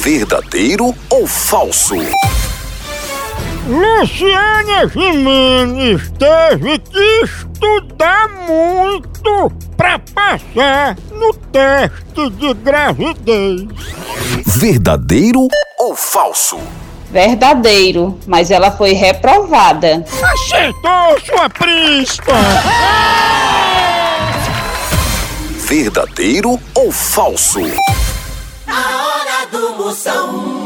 Verdadeiro ou falso? Luciana Gimenez teve que estudar muito pra passar no teste de gravidez. Verdadeiro ou falso? Verdadeiro, mas ela foi reprovada. Acertou, sua príncipa! Verdadeiro ou falso? A hora do Moção.